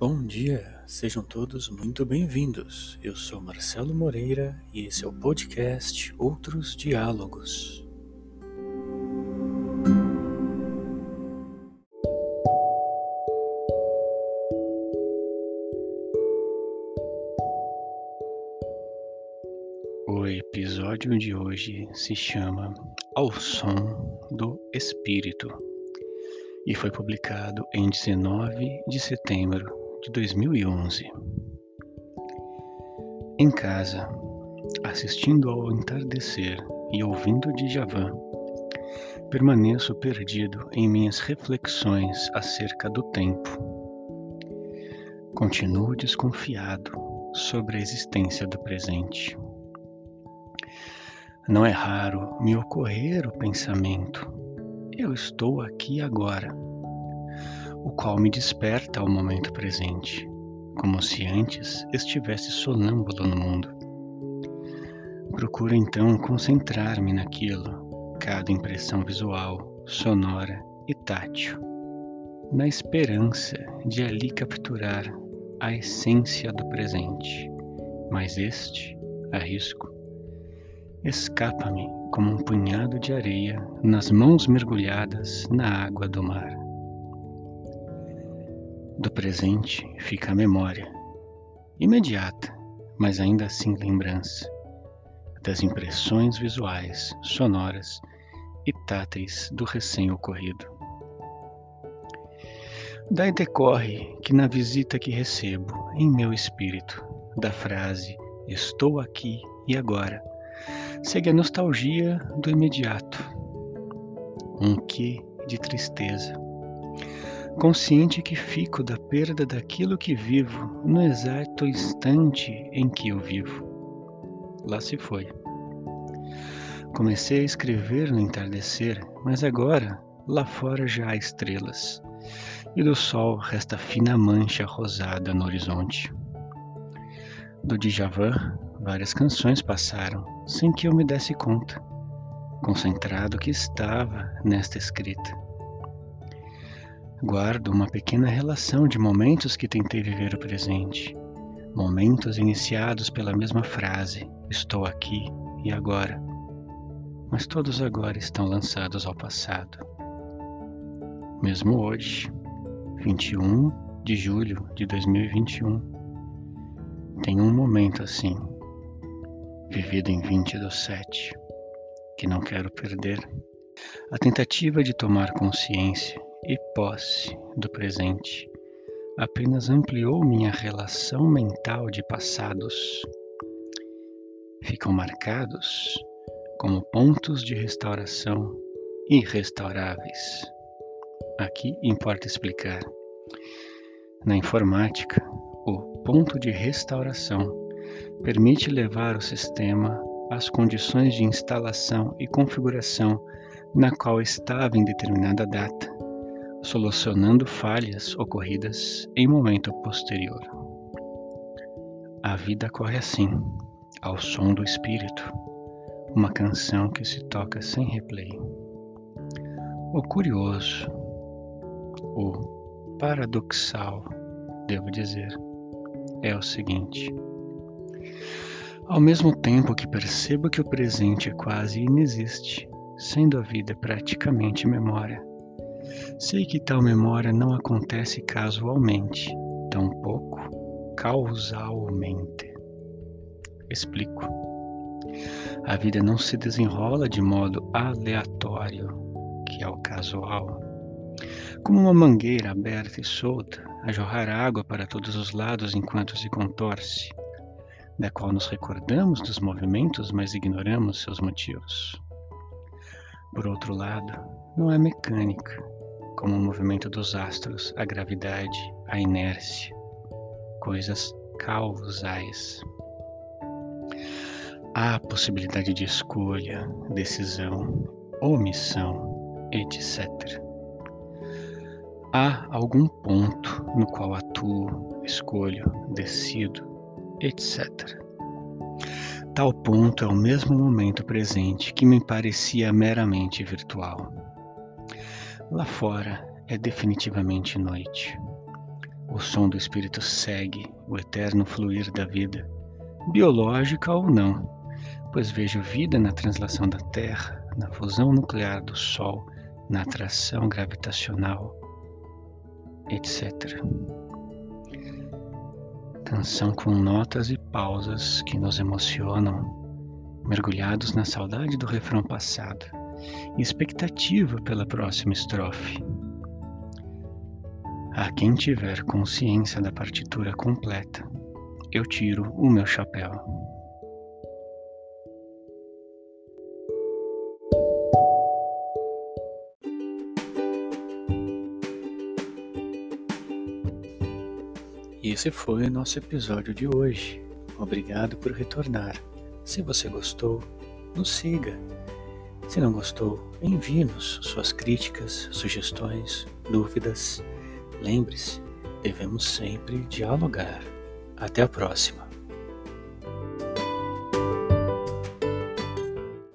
Bom dia, sejam todos muito bem-vindos. Eu sou Marcelo Moreira e esse é o podcast Outros Diálogos. O episódio de hoje se chama Ao Som do Espírito e foi publicado em 19 de setembro de 2011. Em casa, assistindo ao entardecer e ouvindo Djavan, permaneço perdido em minhas reflexões acerca do tempo. Continuo desconfiado sobre a existência do presente. Não é raro me ocorrer o pensamento: eu estou aqui agora o qual me desperta ao momento presente, como se antes estivesse sonâmbulo no mundo. Procuro então concentrar-me naquilo, cada impressão visual, sonora e tátil, na esperança de ali capturar a essência do presente, mas este, arrisco, escapa-me como um punhado de areia nas mãos mergulhadas na água do mar. Do presente fica a memória, imediata, mas ainda assim lembrança, das impressões visuais, sonoras e táteis do recém-ocorrido. Daí decorre que na visita que recebo em meu espírito da frase Estou aqui e agora, segue a nostalgia do imediato, um quê de tristeza consciente que fico da perda daquilo que vivo no exato instante em que eu vivo. Lá se foi. Comecei a escrever no entardecer, mas agora lá fora já há estrelas, e do sol resta fina mancha rosada no horizonte. Do Djavan, várias canções passaram, sem que eu me desse conta, concentrado que estava nesta escrita Guardo uma pequena relação de momentos que tentei viver o presente, momentos iniciados pela mesma frase: estou aqui e agora. Mas todos agora estão lançados ao passado. Mesmo hoje, 21 de julho de 2021, tem um momento assim, vivido em 20 do 7, que não quero perder. A tentativa de tomar consciência e posse do presente apenas ampliou minha relação mental de passados. Ficam marcados como pontos de restauração irrestauráveis. Aqui importa explicar. Na informática, o ponto de restauração permite levar o sistema às condições de instalação e configuração na qual estava em determinada data solucionando falhas ocorridas em momento posterior. A vida corre assim, ao som do espírito, uma canção que se toca sem replay. O curioso, o paradoxal, devo dizer, é o seguinte. Ao mesmo tempo que percebo que o presente é quase inexiste, sendo a vida praticamente memória, Sei que tal memória não acontece casualmente, tampouco causalmente. Explico. A vida não se desenrola de modo aleatório, que é o casual. Como uma mangueira aberta e solta, a jorrar água para todos os lados enquanto se contorce, da qual nos recordamos dos movimentos, mas ignoramos seus motivos. Por outro lado, não é mecânica, como o movimento dos astros, a gravidade, a inércia, coisas causais. Há possibilidade de escolha, decisão, omissão, etc. Há algum ponto no qual atuo, escolho, decido, etc. Tal ponto é o mesmo momento presente que me parecia meramente virtual. Lá fora é definitivamente noite. O som do espírito segue o eterno fluir da vida, biológica ou não, pois vejo vida na translação da Terra, na fusão nuclear do Sol, na atração gravitacional, etc. Canção com notas e pausas que nos emocionam, mergulhados na saudade do refrão passado e expectativa pela próxima estrofe. A quem tiver consciência da partitura completa, eu tiro o meu chapéu. E esse foi o nosso episódio de hoje. Obrigado por retornar. Se você gostou, nos siga. Se não gostou, envie-nos suas críticas, sugestões, dúvidas Lembre-se, devemos sempre dialogar. Até a próxima.